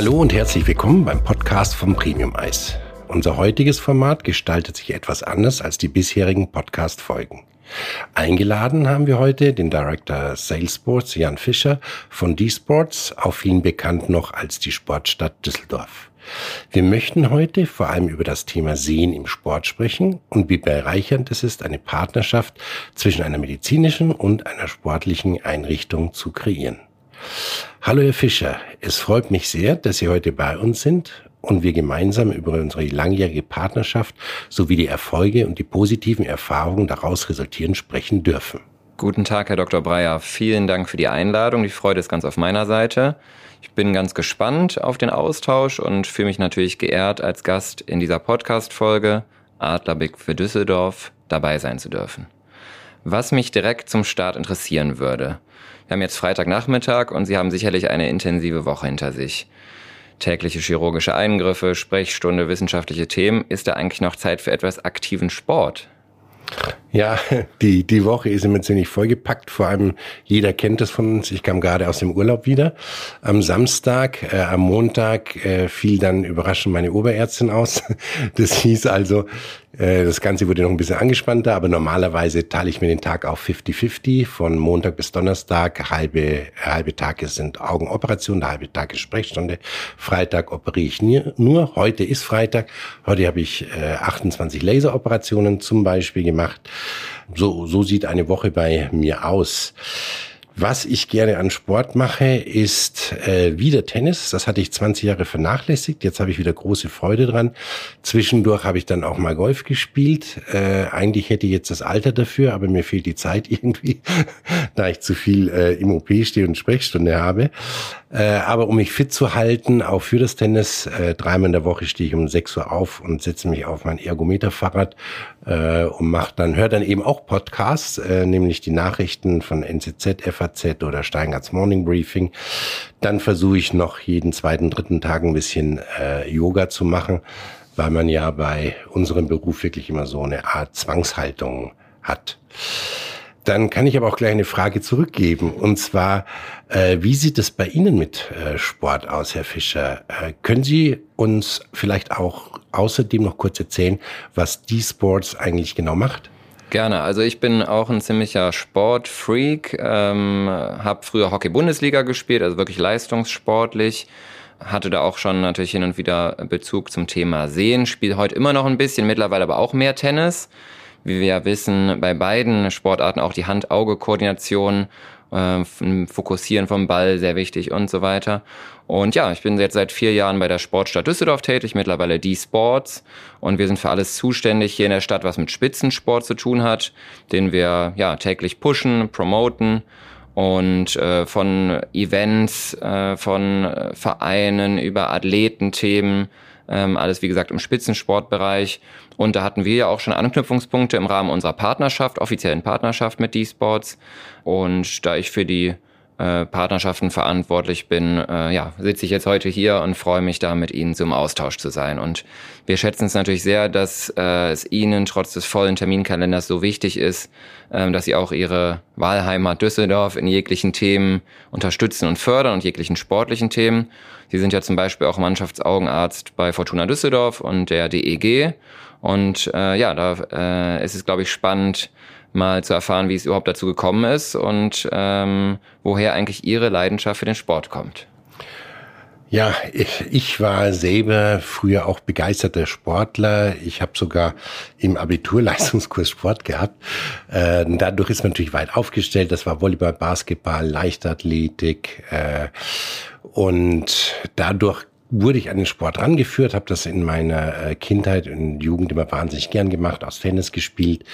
Hallo und herzlich willkommen beim Podcast vom Premium Eis. Unser heutiges Format gestaltet sich etwas anders als die bisherigen Podcast-Folgen. Eingeladen haben wir heute den Director Salesforce Jan Fischer von D-Sports, auf vielen bekannt noch als die Sportstadt Düsseldorf. Wir möchten heute vor allem über das Thema Sehen im Sport sprechen und wie bereichernd es ist, eine Partnerschaft zwischen einer medizinischen und einer sportlichen Einrichtung zu kreieren. Hallo Herr Fischer, es freut mich sehr, dass Sie heute bei uns sind und wir gemeinsam über unsere langjährige Partnerschaft sowie die Erfolge und die positiven Erfahrungen daraus resultieren sprechen dürfen. Guten Tag, Herr Dr. Breyer. Vielen Dank für die Einladung. Die Freude ist ganz auf meiner Seite. Ich bin ganz gespannt auf den Austausch und fühle mich natürlich geehrt, als Gast in dieser Podcast-Folge Adlerblick für Düsseldorf dabei sein zu dürfen. Was mich direkt zum Start interessieren würde. Wir haben jetzt Freitagnachmittag und Sie haben sicherlich eine intensive Woche hinter sich tägliche chirurgische Eingriffe, Sprechstunde, wissenschaftliche Themen. Ist da eigentlich noch Zeit für etwas aktiven Sport? Ja, die, die Woche ist immer ziemlich vollgepackt. Vor allem jeder kennt es von uns. Ich kam gerade aus dem Urlaub wieder. Am Samstag, äh, am Montag äh, fiel dann überraschend meine Oberärztin aus. Das hieß also, äh, das Ganze wurde noch ein bisschen angespannter, aber normalerweise teile ich mir den Tag auf 50-50. Von Montag bis Donnerstag, halbe, halbe Tage sind Augenoperationen, halbe Tag ist Sprechstunde. Freitag operiere ich nur. Heute ist Freitag. Heute habe ich 28 Laseroperationen zum Beispiel gemacht. So, so sieht eine Woche bei mir aus. Was ich gerne an Sport mache, ist äh, wieder Tennis. Das hatte ich 20 Jahre vernachlässigt. Jetzt habe ich wieder große Freude dran. Zwischendurch habe ich dann auch mal Golf gespielt. Äh, eigentlich hätte ich jetzt das Alter dafür, aber mir fehlt die Zeit irgendwie, da ich zu viel äh, im OP stehe und Sprechstunde habe. Äh, aber um mich fit zu halten, auch für das Tennis, äh, dreimal in der Woche stehe ich um 6 Uhr auf und setze mich auf mein Ergometerfahrrad äh, und mache dann, höre dann eben auch Podcasts, nämlich die Nachrichten von NZZ, FAZ oder Steingarts Morning Briefing. Dann versuche ich noch jeden zweiten, dritten Tag ein bisschen Yoga zu machen, weil man ja bei unserem Beruf wirklich immer so eine Art Zwangshaltung hat. Dann kann ich aber auch gleich eine Frage zurückgeben. Und zwar, äh, wie sieht es bei Ihnen mit äh, Sport aus, Herr Fischer? Äh, können Sie uns vielleicht auch außerdem noch kurz erzählen, was die Sports eigentlich genau macht? Gerne. Also ich bin auch ein ziemlicher Sportfreak, ähm, habe früher Hockey-Bundesliga gespielt, also wirklich leistungssportlich hatte da auch schon natürlich hin und wieder Bezug zum Thema Sehen, spiele heute immer noch ein bisschen, mittlerweile aber auch mehr Tennis wie wir ja wissen, bei beiden Sportarten auch die Hand-Auge-Koordination, äh, Fokussieren vom Ball sehr wichtig und so weiter. Und ja, ich bin jetzt seit vier Jahren bei der Sportstadt Düsseldorf tätig, mittlerweile die Sports. Und wir sind für alles zuständig hier in der Stadt, was mit Spitzensport zu tun hat, den wir ja täglich pushen, promoten und äh, von Events, äh, von Vereinen über Athletenthemen, ähm, alles wie gesagt im Spitzensportbereich. Und da hatten wir ja auch schon Anknüpfungspunkte im Rahmen unserer Partnerschaft, offiziellen Partnerschaft mit D-Sports. Und da ich für die äh, Partnerschaften verantwortlich bin, äh, ja, sitze ich jetzt heute hier und freue mich da mit Ihnen zum Austausch zu sein. Und wir schätzen es natürlich sehr, dass äh, es Ihnen trotz des vollen Terminkalenders so wichtig ist, äh, dass Sie auch Ihre Wahlheimat Düsseldorf in jeglichen Themen unterstützen und fördern und jeglichen sportlichen Themen. Sie sind ja zum Beispiel auch Mannschaftsaugenarzt bei Fortuna Düsseldorf und der DEG. Und äh, ja, da äh, ist es, glaube ich, spannend, mal zu erfahren, wie es überhaupt dazu gekommen ist und ähm, woher eigentlich Ihre Leidenschaft für den Sport kommt. Ja, ich, ich war selber früher auch begeisterter Sportler. Ich habe sogar im Abiturleistungskurs Sport gehabt. Äh, dadurch ist man natürlich weit aufgestellt. Das war Volleyball, Basketball, Leichtathletik. Äh, und dadurch wurde ich an den Sport rangeführt, habe das in meiner äh, Kindheit und Jugend immer wahnsinnig gern gemacht, aus Tennis gespielt.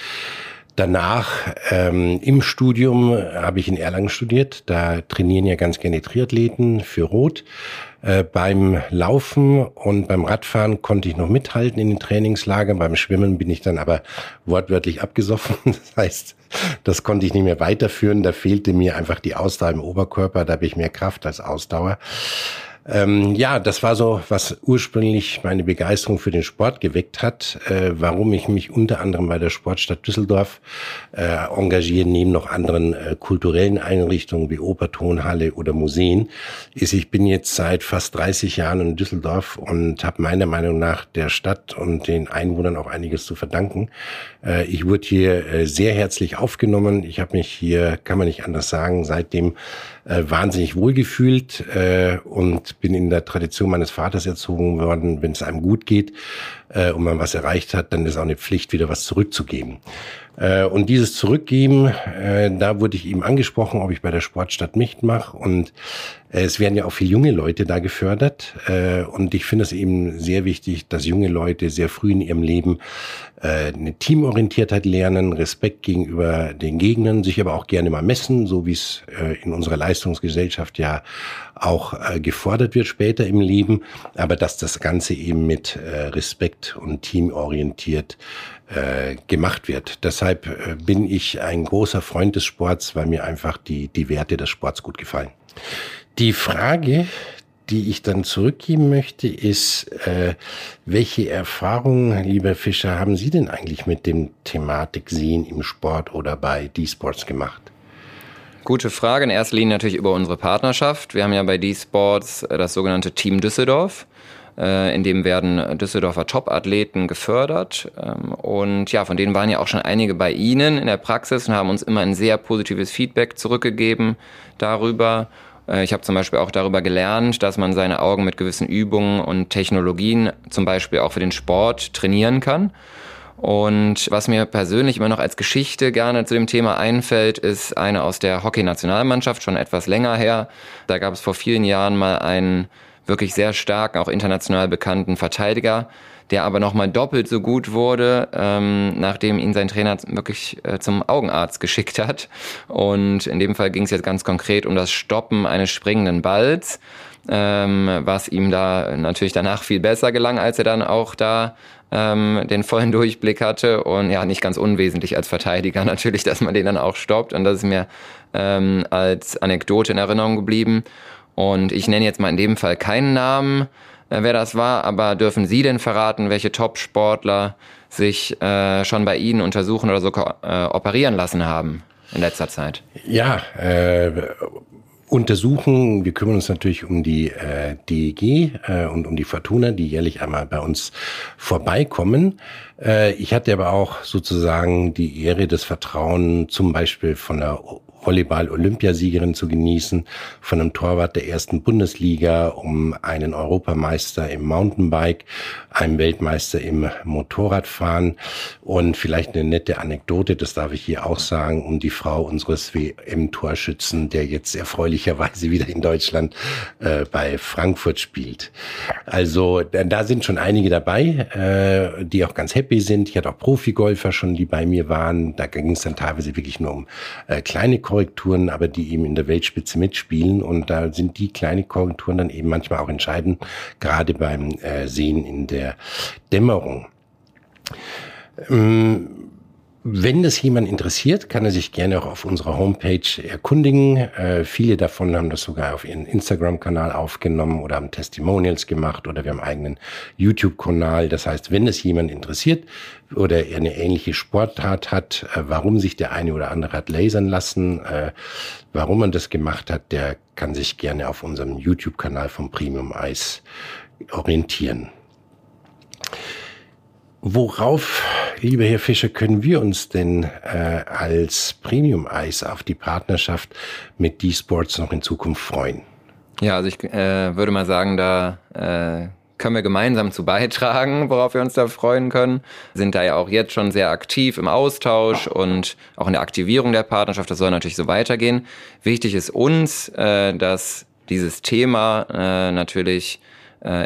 Danach ähm, im Studium habe ich in Erlangen studiert. Da trainieren ja ganz gerne Triathleten für Rot. Äh, beim Laufen und beim Radfahren konnte ich noch mithalten in den Trainingslagern. Beim Schwimmen bin ich dann aber wortwörtlich abgesoffen. Das heißt, das konnte ich nicht mehr weiterführen. Da fehlte mir einfach die Ausdauer im Oberkörper. Da habe ich mehr Kraft als Ausdauer. Ähm, ja, das war so, was ursprünglich meine Begeisterung für den Sport geweckt hat, äh, warum ich mich unter anderem bei der Sportstadt Düsseldorf äh, engagiere, neben noch anderen äh, kulturellen Einrichtungen wie Oper, Tonhalle oder Museen, ist, ich bin jetzt seit fast 30 Jahren in Düsseldorf und habe meiner Meinung nach der Stadt und den Einwohnern auch einiges zu verdanken. Äh, ich wurde hier äh, sehr herzlich aufgenommen. Ich habe mich hier, kann man nicht anders sagen, seitdem äh, wahnsinnig wohlgefühlt äh, und bin in der Tradition meines Vaters erzogen worden, wenn es einem gut geht äh, und man was erreicht hat, dann ist auch eine Pflicht, wieder was zurückzugeben. Äh, und dieses Zurückgeben, äh, da wurde ich ihm angesprochen, ob ich bei der Sportstadt mitmache. Und äh, es werden ja auch viele junge Leute da gefördert. Und ich finde es eben sehr wichtig, dass junge Leute sehr früh in ihrem Leben eine Teamorientiertheit lernen, Respekt gegenüber den Gegnern, sich aber auch gerne mal messen, so wie es in unserer Leistungsgesellschaft ja auch gefordert wird später im Leben. Aber dass das Ganze eben mit Respekt und teamorientiert gemacht wird. Deshalb äh, bin ich ein großer Freund des Sports, weil mir einfach die, die Werte des Sports gut gefallen. Die Frage, die ich dann zurückgeben möchte, ist, äh, welche Erfahrungen, lieber Fischer, haben Sie denn eigentlich mit dem Thematik Sehen im Sport oder bei D-Sports gemacht? Gute Frage. In erster Linie natürlich über unsere Partnerschaft. Wir haben ja bei D-Sports das sogenannte Team Düsseldorf. Äh, in dem werden Düsseldorfer Top-Athleten gefördert. Ähm, und ja, von denen waren ja auch schon einige bei Ihnen in der Praxis und haben uns immer ein sehr positives Feedback zurückgegeben darüber. Äh, ich habe zum Beispiel auch darüber gelernt, dass man seine Augen mit gewissen Übungen und Technologien zum Beispiel auch für den Sport trainieren kann. Und was mir persönlich immer noch als Geschichte gerne zu dem Thema einfällt, ist eine aus der Hockey-Nationalmannschaft, schon etwas länger her. Da gab es vor vielen Jahren mal einen wirklich sehr starken, auch international bekannten Verteidiger, der aber nochmal doppelt so gut wurde, ähm, nachdem ihn sein Trainer wirklich äh, zum Augenarzt geschickt hat. Und in dem Fall ging es jetzt ganz konkret um das Stoppen eines springenden Balls, ähm, was ihm da natürlich danach viel besser gelang, als er dann auch da ähm, den vollen Durchblick hatte und ja, nicht ganz unwesentlich als Verteidiger natürlich, dass man den dann auch stoppt und das ist mir ähm, als Anekdote in Erinnerung geblieben. Und ich nenne jetzt mal in dem Fall keinen Namen, äh, wer das war, aber dürfen Sie denn verraten, welche Top-Sportler sich äh, schon bei Ihnen untersuchen oder sogar äh, operieren lassen haben in letzter Zeit? Ja, äh, untersuchen. Wir kümmern uns natürlich um die äh, DEG äh, und um die Fortuna, die jährlich einmal bei uns vorbeikommen. Äh, ich hatte aber auch sozusagen die Ehre, das Vertrauen zum Beispiel von der Volleyball-Olympiasiegerin zu genießen, von einem Torwart der ersten Bundesliga, um einen Europameister im Mountainbike, einem Weltmeister im Motorradfahren und vielleicht eine nette Anekdote, das darf ich hier auch sagen, um die Frau unseres WM-Torschützen, der jetzt erfreulicherweise wieder in Deutschland äh, bei Frankfurt spielt. Also da sind schon einige dabei, äh, die auch ganz happy sind. Ich hatte auch Profigolfer schon, die bei mir waren. Da ging es dann teilweise wirklich nur um äh, kleine Korrekturen, aber die eben in der Weltspitze mitspielen. Und da sind die kleine Korrekturen dann eben manchmal auch entscheidend, gerade beim äh, Sehen in der Dämmerung. Ähm, wenn das jemand interessiert, kann er sich gerne auch auf unserer Homepage erkundigen. Äh, viele davon haben das sogar auf ihren Instagram-Kanal aufgenommen oder haben Testimonials gemacht oder wir haben einen eigenen YouTube-Kanal. Das heißt, wenn es jemand interessiert oder er eine ähnliche Sportart hat, äh, warum sich der eine oder andere hat lasern lassen, äh, warum man das gemacht hat, der kann sich gerne auf unserem YouTube-Kanal vom Premium Eis orientieren. Worauf, lieber Herr Fischer, können wir uns denn äh, als Premium-Eis auf die Partnerschaft mit D-Sports noch in Zukunft freuen? Ja, also ich äh, würde mal sagen, da äh, können wir gemeinsam zu beitragen, worauf wir uns da freuen können. Sind da ja auch jetzt schon sehr aktiv im Austausch und auch in der Aktivierung der Partnerschaft. Das soll natürlich so weitergehen. Wichtig ist uns, äh, dass dieses Thema äh, natürlich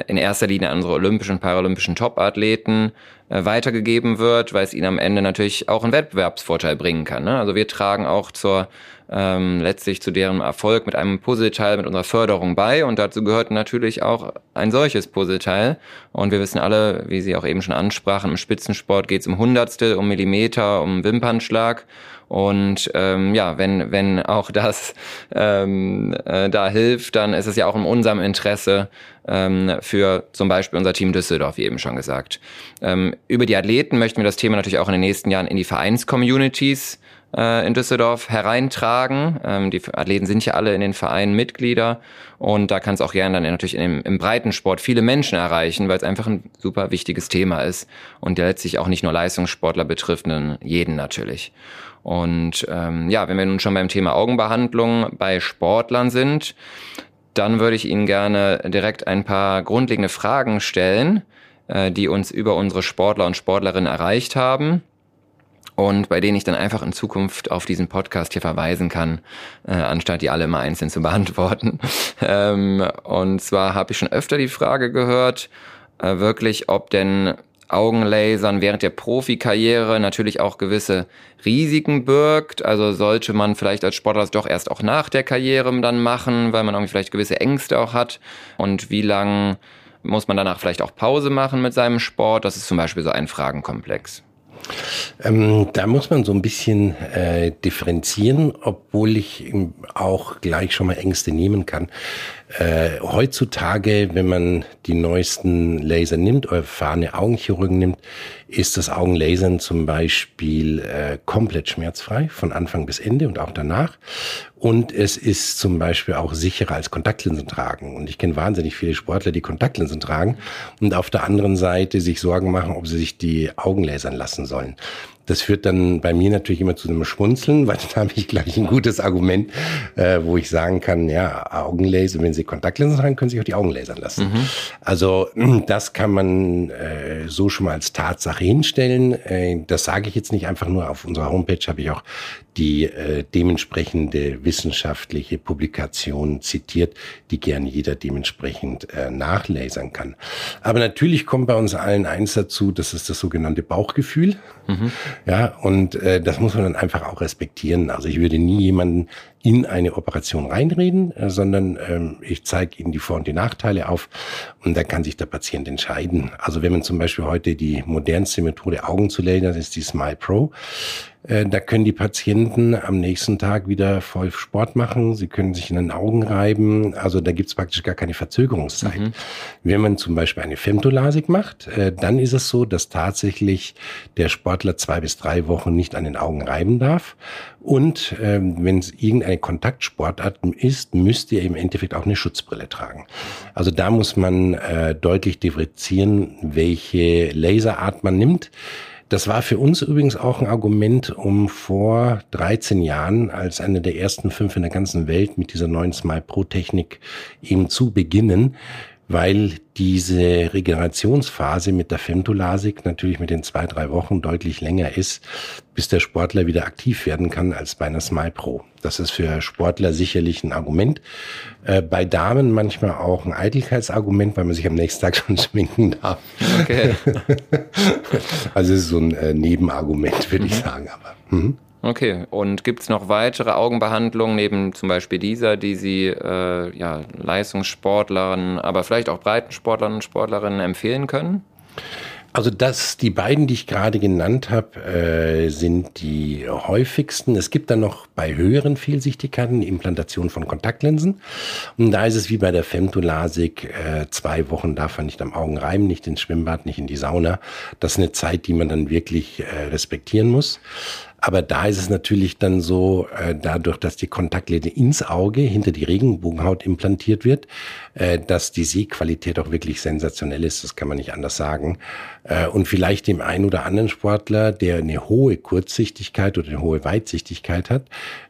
in erster Linie an unsere olympischen und paralympischen Top-Athleten äh, weitergegeben wird, weil es ihnen am Ende natürlich auch einen Wettbewerbsvorteil bringen kann. Ne? Also wir tragen auch zur ähm, letztlich zu deren Erfolg mit einem Puzzleteil mit unserer Förderung bei. Und dazu gehört natürlich auch ein solches Puzzleteil. Und wir wissen alle, wie Sie auch eben schon ansprachen, im Spitzensport geht es um Hundertstel, um Millimeter, um Wimpernschlag. Und ähm, ja, wenn, wenn auch das ähm, äh, da hilft, dann ist es ja auch in unserem Interesse ähm, für zum Beispiel unser Team Düsseldorf, wie eben schon gesagt. Ähm, über die Athleten möchten wir das Thema natürlich auch in den nächsten Jahren in die Vereinscommunities äh, in Düsseldorf hereintragen. Ähm, die Athleten sind ja alle in den Vereinen Mitglieder und da kann es auch gerne dann natürlich im, im Breitensport viele Menschen erreichen, weil es einfach ein super wichtiges Thema ist und der letztlich auch nicht nur Leistungssportler betrifft, sondern jeden natürlich. Und ähm, ja, wenn wir nun schon beim Thema Augenbehandlung bei Sportlern sind, dann würde ich Ihnen gerne direkt ein paar grundlegende Fragen stellen, äh, die uns über unsere Sportler und Sportlerinnen erreicht haben und bei denen ich dann einfach in Zukunft auf diesen Podcast hier verweisen kann, äh, anstatt die alle mal einzeln zu beantworten. ähm, und zwar habe ich schon öfter die Frage gehört, äh, wirklich, ob denn Augenlasern während der Profikarriere natürlich auch gewisse Risiken birgt. Also sollte man vielleicht als Sportler das doch erst auch nach der Karriere dann machen, weil man irgendwie vielleicht gewisse Ängste auch hat. Und wie lang muss man danach vielleicht auch Pause machen mit seinem Sport? Das ist zum Beispiel so ein Fragenkomplex. Ähm, da muss man so ein bisschen äh, differenzieren, obwohl ich auch gleich schon mal Ängste nehmen kann. Äh, heutzutage, wenn man die neuesten Laser nimmt, oder erfahrene Augenchirurgen nimmt, ist das Augenlasern zum Beispiel äh, komplett schmerzfrei von Anfang bis Ende und auch danach. Und es ist zum Beispiel auch sicherer als Kontaktlinsen tragen. Und ich kenne wahnsinnig viele Sportler, die Kontaktlinsen tragen und auf der anderen Seite sich Sorgen machen, ob sie sich die Augen lasern lassen sollen. Das führt dann bei mir natürlich immer zu einem Schmunzeln, weil dann habe ich gleich ein gutes Argument, äh, wo ich sagen kann, ja, Augenlaser, wenn Sie Kontaktlinsen tragen, können Sie sich auch die Augen lasern lassen. Mhm. Also das kann man äh, so schon mal als Tatsache hinstellen. Äh, das sage ich jetzt nicht einfach nur. Auf unserer Homepage habe ich auch die äh, dementsprechende wissenschaftliche Publikation zitiert, die gern jeder dementsprechend äh, nachlasern kann. Aber natürlich kommt bei uns allen eins dazu, das ist das sogenannte Bauchgefühl. Mhm. Ja, und äh, das muss man dann einfach auch respektieren. Also ich würde nie jemanden in eine Operation reinreden, äh, sondern ähm, ich zeige Ihnen die Vor- und die Nachteile auf und dann kann sich der Patient entscheiden. Also wenn man zum Beispiel heute die modernste Methode Augen zu lasern, das ist die Smile Pro. Äh, da können die Patienten am nächsten Tag wieder voll Sport machen. Sie können sich in den Augen reiben. Also da gibt's praktisch gar keine Verzögerungszeit. Mhm. Wenn man zum Beispiel eine Femtolasik macht, äh, dann ist es so, dass tatsächlich der Sportler zwei bis drei Wochen nicht an den Augen reiben darf. Und ähm, wenn es irgendeine Kontaktsportart ist, müsst ihr im Endeffekt auch eine Schutzbrille tragen. Also da muss man äh, deutlich differenzieren, welche Laserart man nimmt. Das war für uns übrigens auch ein Argument, um vor 13 Jahren als eine der ersten fünf in der ganzen Welt mit dieser neuen Smile Pro Technik eben zu beginnen, weil diese Regenerationsphase mit der Femtolasik natürlich mit den zwei, drei Wochen deutlich länger ist, bis der Sportler wieder aktiv werden kann als bei einer Smile Pro. Das ist für Sportler sicherlich ein Argument. Äh, bei Damen manchmal auch ein Eitelkeitsargument, weil man sich am nächsten Tag schon schminken darf. Okay. also es ist so ein äh, Nebenargument, würde mhm. ich sagen. Aber, mhm. Okay, und gibt es noch weitere Augenbehandlungen neben zum Beispiel dieser, die Sie äh, ja, Leistungssportlern, aber vielleicht auch Breitensportlern und Sportlerinnen empfehlen können? Also das, die beiden, die ich gerade genannt habe, äh, sind die häufigsten. Es gibt dann noch bei höheren Fehlsichtigkeiten die Implantation von Kontaktlinsen. Und da ist es wie bei der Femtolasik, äh, zwei Wochen darf man nicht am Augen reiben, nicht ins Schwimmbad, nicht in die Sauna. Das ist eine Zeit, die man dann wirklich äh, respektieren muss. Aber da ist es natürlich dann so, äh, dadurch, dass die Kontaktlinse ins Auge hinter die Regenbogenhaut implantiert wird, äh, dass die Sehqualität auch wirklich sensationell ist. Das kann man nicht anders sagen. Äh, und vielleicht dem einen oder anderen Sportler, der eine hohe Kurzsichtigkeit oder eine hohe Weitsichtigkeit hat,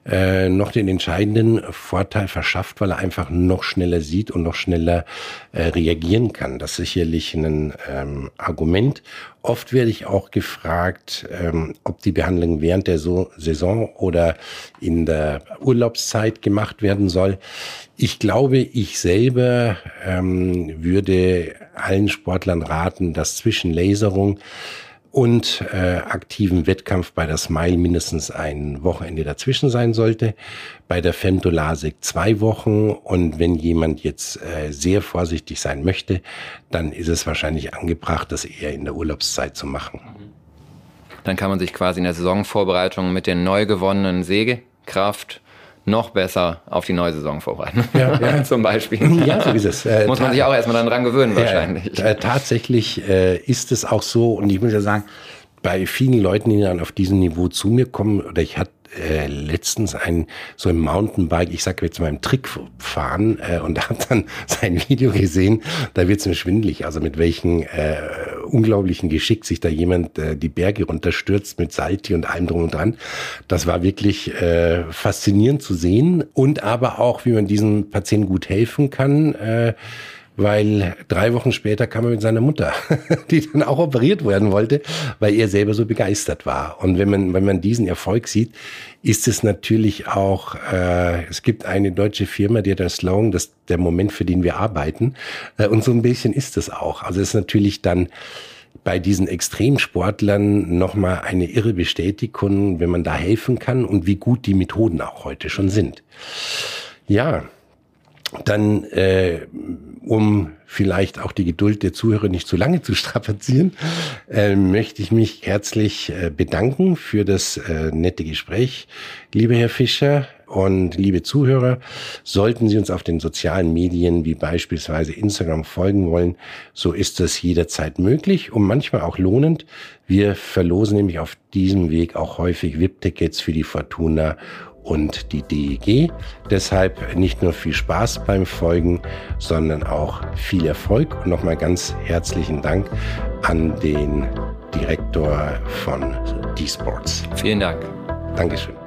äh, noch den entscheidenden Vorteil verschafft, weil er einfach noch schneller sieht und noch schneller äh, reagieren kann. Das ist sicherlich ein ähm, Argument. Oft werde ich auch gefragt, ähm, ob die Behandlung während der so Saison oder in der Urlaubszeit gemacht werden soll. Ich glaube, ich selber ähm, würde allen Sportlern raten, dass zwischen Laserung und äh, aktiven Wettkampf bei der Smile mindestens ein Wochenende dazwischen sein sollte. Bei der Femtolasik zwei Wochen und wenn jemand jetzt äh, sehr vorsichtig sein möchte, dann ist es wahrscheinlich angebracht, das eher in der Urlaubszeit zu machen. Dann kann man sich quasi in der Saisonvorbereitung mit der neu gewonnenen Sägekraft noch besser auf die neue Saison vorbereiten. Ja, ja. Zum Beispiel. Ja, so ist es. Äh, Muss man sich auch erstmal dann dran gewöhnen, wahrscheinlich. Äh, tatsächlich äh, ist es auch so, und ich muss ja sagen, bei vielen Leuten, die dann auf diesem Niveau zu mir kommen, oder ich hatte äh, letztens ein so ein Mountainbike, ich sage jetzt mal im Trick fahren äh, und da hat dann sein Video gesehen, da wird's mir schwindlig, also mit welchen äh, unglaublichen Geschick sich da jemand äh, die Berge runterstürzt mit Salti und allem drum und dran. Das war wirklich äh, faszinierend zu sehen und aber auch, wie man diesen Patienten gut helfen kann. Äh, weil drei Wochen später kam er mit seiner Mutter, die dann auch operiert werden wollte, weil er selber so begeistert war. Und wenn man, wenn man diesen Erfolg sieht, ist es natürlich auch, äh, es gibt eine deutsche Firma, die hat das Slogan, das der Moment, für den wir arbeiten. Äh, und so ein bisschen ist es auch. Also es ist natürlich dann bei diesen Extremsportlern nochmal eine irre Bestätigung, wenn man da helfen kann und wie gut die Methoden auch heute schon sind. Ja, dann äh, um vielleicht auch die Geduld der Zuhörer nicht zu lange zu strapazieren, äh, möchte ich mich herzlich äh, bedanken für das äh, nette Gespräch, lieber Herr Fischer. Und liebe Zuhörer, sollten Sie uns auf den sozialen Medien wie beispielsweise Instagram folgen wollen, so ist das jederzeit möglich und manchmal auch lohnend. Wir verlosen nämlich auf diesem Weg auch häufig VIP-Tickets für die Fortuna und die DEG. Deshalb nicht nur viel Spaß beim Folgen, sondern auch viel Erfolg. Und nochmal ganz herzlichen Dank an den Direktor von D-Sports. Vielen Dank. Dankeschön.